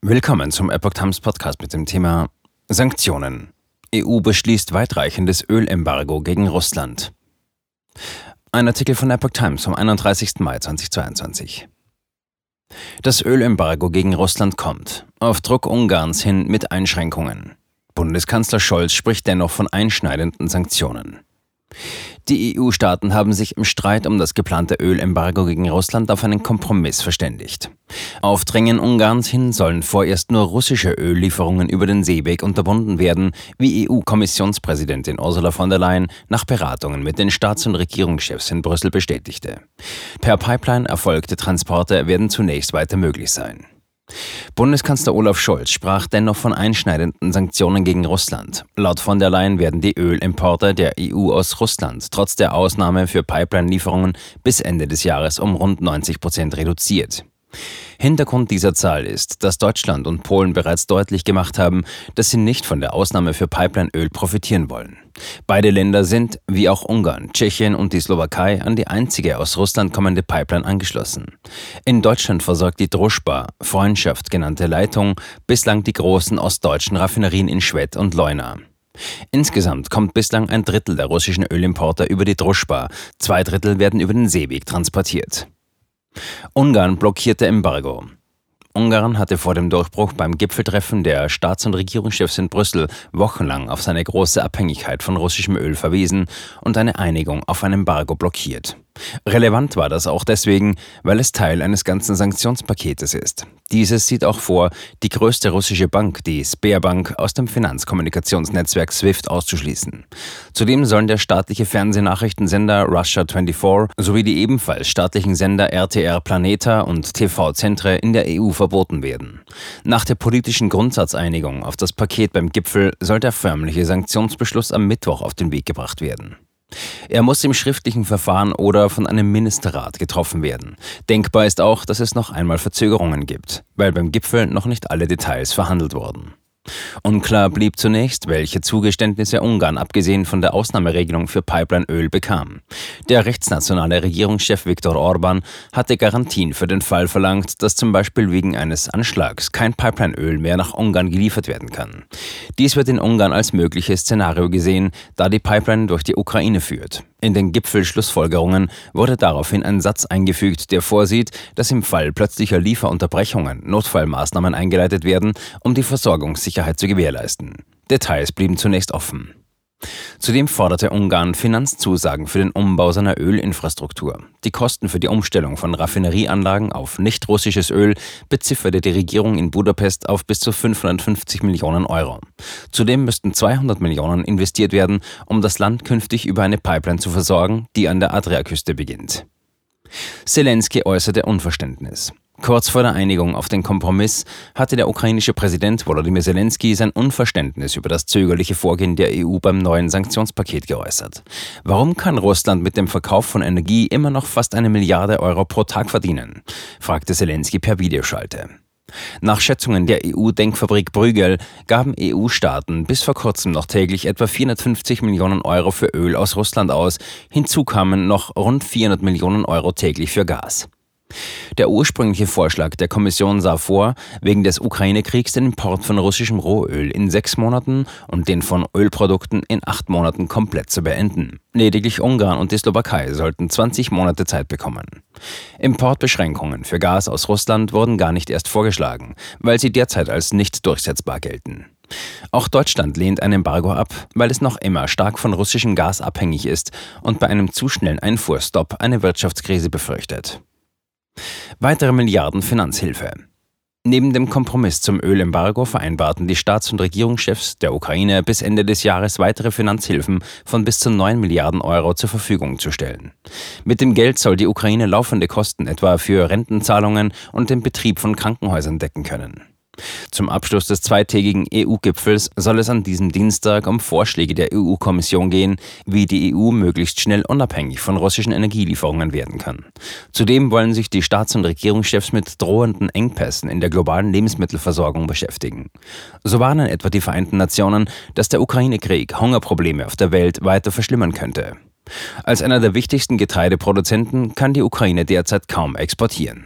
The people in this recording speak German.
Willkommen zum Epoch Times Podcast mit dem Thema Sanktionen. EU beschließt weitreichendes Ölembargo gegen Russland. Ein Artikel von Epoch Times vom 31. Mai 2022. Das Ölembargo gegen Russland kommt, auf Druck Ungarns hin mit Einschränkungen. Bundeskanzler Scholz spricht dennoch von einschneidenden Sanktionen. Die EU-Staaten haben sich im Streit um das geplante Ölembargo gegen Russland auf einen Kompromiss verständigt. Auf Drängen Ungarns hin sollen vorerst nur russische Öllieferungen über den Seeweg unterbunden werden, wie EU-Kommissionspräsidentin Ursula von der Leyen nach Beratungen mit den Staats- und Regierungschefs in Brüssel bestätigte. Per Pipeline erfolgte Transporte werden zunächst weiter möglich sein. Bundeskanzler Olaf Scholz sprach dennoch von einschneidenden Sanktionen gegen Russland. Laut von der Leyen werden die Ölimporte der EU aus Russland trotz der Ausnahme für Pipeline-Lieferungen bis Ende des Jahres um rund 90 Prozent reduziert. Hintergrund dieser Zahl ist, dass Deutschland und Polen bereits deutlich gemacht haben, dass sie nicht von der Ausnahme für Pipeline-Öl profitieren wollen. Beide Länder sind, wie auch Ungarn, Tschechien und die Slowakei, an die einzige aus Russland kommende Pipeline angeschlossen. In Deutschland versorgt die Druschba, Freundschaft genannte Leitung, bislang die großen ostdeutschen Raffinerien in Schwedt und Leuna. Insgesamt kommt bislang ein Drittel der russischen Ölimporter über die Druschba, zwei Drittel werden über den Seeweg transportiert. Ungarn blockierte Embargo. Ungarn hatte vor dem Durchbruch beim Gipfeltreffen der Staats- und Regierungschefs in Brüssel wochenlang auf seine große Abhängigkeit von russischem Öl verwiesen und eine Einigung auf ein Embargo blockiert. Relevant war das auch deswegen, weil es Teil eines ganzen Sanktionspaketes ist. Dieses sieht auch vor, die größte russische Bank, die Sberbank, aus dem Finanzkommunikationsnetzwerk SWIFT auszuschließen. Zudem sollen der staatliche Fernsehnachrichtensender Russia 24 sowie die ebenfalls staatlichen Sender RTR Planeta und TV Centre in der EU verboten werden. Nach der politischen Grundsatzeinigung auf das Paket beim Gipfel soll der förmliche Sanktionsbeschluss am Mittwoch auf den Weg gebracht werden. Er muss im schriftlichen Verfahren oder von einem Ministerrat getroffen werden. Denkbar ist auch, dass es noch einmal Verzögerungen gibt, weil beim Gipfel noch nicht alle Details verhandelt wurden. Unklar blieb zunächst, welche Zugeständnisse Ungarn abgesehen von der Ausnahmeregelung für Pipeline-Öl bekam. Der rechtsnationale Regierungschef Viktor Orban hatte Garantien für den Fall verlangt, dass zum Beispiel wegen eines Anschlags kein Pipeline-Öl mehr nach Ungarn geliefert werden kann. Dies wird in Ungarn als mögliches Szenario gesehen, da die Pipeline durch die Ukraine führt. In den Gipfelschlussfolgerungen wurde daraufhin ein Satz eingefügt, der vorsieht, dass im Fall plötzlicher Lieferunterbrechungen Notfallmaßnahmen eingeleitet werden, um die Versorgungssicherheit zu gewährleisten. Details blieben zunächst offen. Zudem forderte Ungarn Finanzzusagen für den Umbau seiner Ölinfrastruktur. Die Kosten für die Umstellung von Raffinerieanlagen auf nicht russisches Öl bezifferte die Regierung in Budapest auf bis zu 550 Millionen Euro. Zudem müssten 200 Millionen investiert werden, um das Land künftig über eine Pipeline zu versorgen, die an der Adriaküste beginnt. Zelensky äußerte Unverständnis. Kurz vor der Einigung auf den Kompromiss hatte der ukrainische Präsident Volodymyr Zelensky sein Unverständnis über das zögerliche Vorgehen der EU beim neuen Sanktionspaket geäußert. Warum kann Russland mit dem Verkauf von Energie immer noch fast eine Milliarde Euro pro Tag verdienen? fragte Zelensky per Videoschalte. Nach Schätzungen der EU-Denkfabrik Brügel gaben EU-Staaten bis vor kurzem noch täglich etwa 450 Millionen Euro für Öl aus Russland aus. Hinzu kamen noch rund 400 Millionen Euro täglich für Gas. Der ursprüngliche Vorschlag der Kommission sah vor, wegen des Ukraine-Kriegs den Import von russischem Rohöl in sechs Monaten und den von Ölprodukten in acht Monaten komplett zu beenden. Lediglich Ungarn und die Slowakei sollten 20 Monate Zeit bekommen. Importbeschränkungen für Gas aus Russland wurden gar nicht erst vorgeschlagen, weil sie derzeit als nicht durchsetzbar gelten. Auch Deutschland lehnt ein Embargo ab, weil es noch immer stark von russischem Gas abhängig ist und bei einem zu schnellen Einfuhrstopp eine Wirtschaftskrise befürchtet. Weitere Milliarden Finanzhilfe. Neben dem Kompromiss zum Ölembargo vereinbarten die Staats- und Regierungschefs der Ukraine bis Ende des Jahres weitere Finanzhilfen von bis zu 9 Milliarden Euro zur Verfügung zu stellen. Mit dem Geld soll die Ukraine laufende Kosten etwa für Rentenzahlungen und den Betrieb von Krankenhäusern decken können. Zum Abschluss des zweitägigen EU-Gipfels soll es an diesem Dienstag um Vorschläge der EU-Kommission gehen, wie die EU möglichst schnell unabhängig von russischen Energielieferungen werden kann. Zudem wollen sich die Staats- und Regierungschefs mit drohenden Engpässen in der globalen Lebensmittelversorgung beschäftigen. So warnen etwa die Vereinten Nationen, dass der Ukraine-Krieg Hungerprobleme auf der Welt weiter verschlimmern könnte. Als einer der wichtigsten Getreideproduzenten kann die Ukraine derzeit kaum exportieren.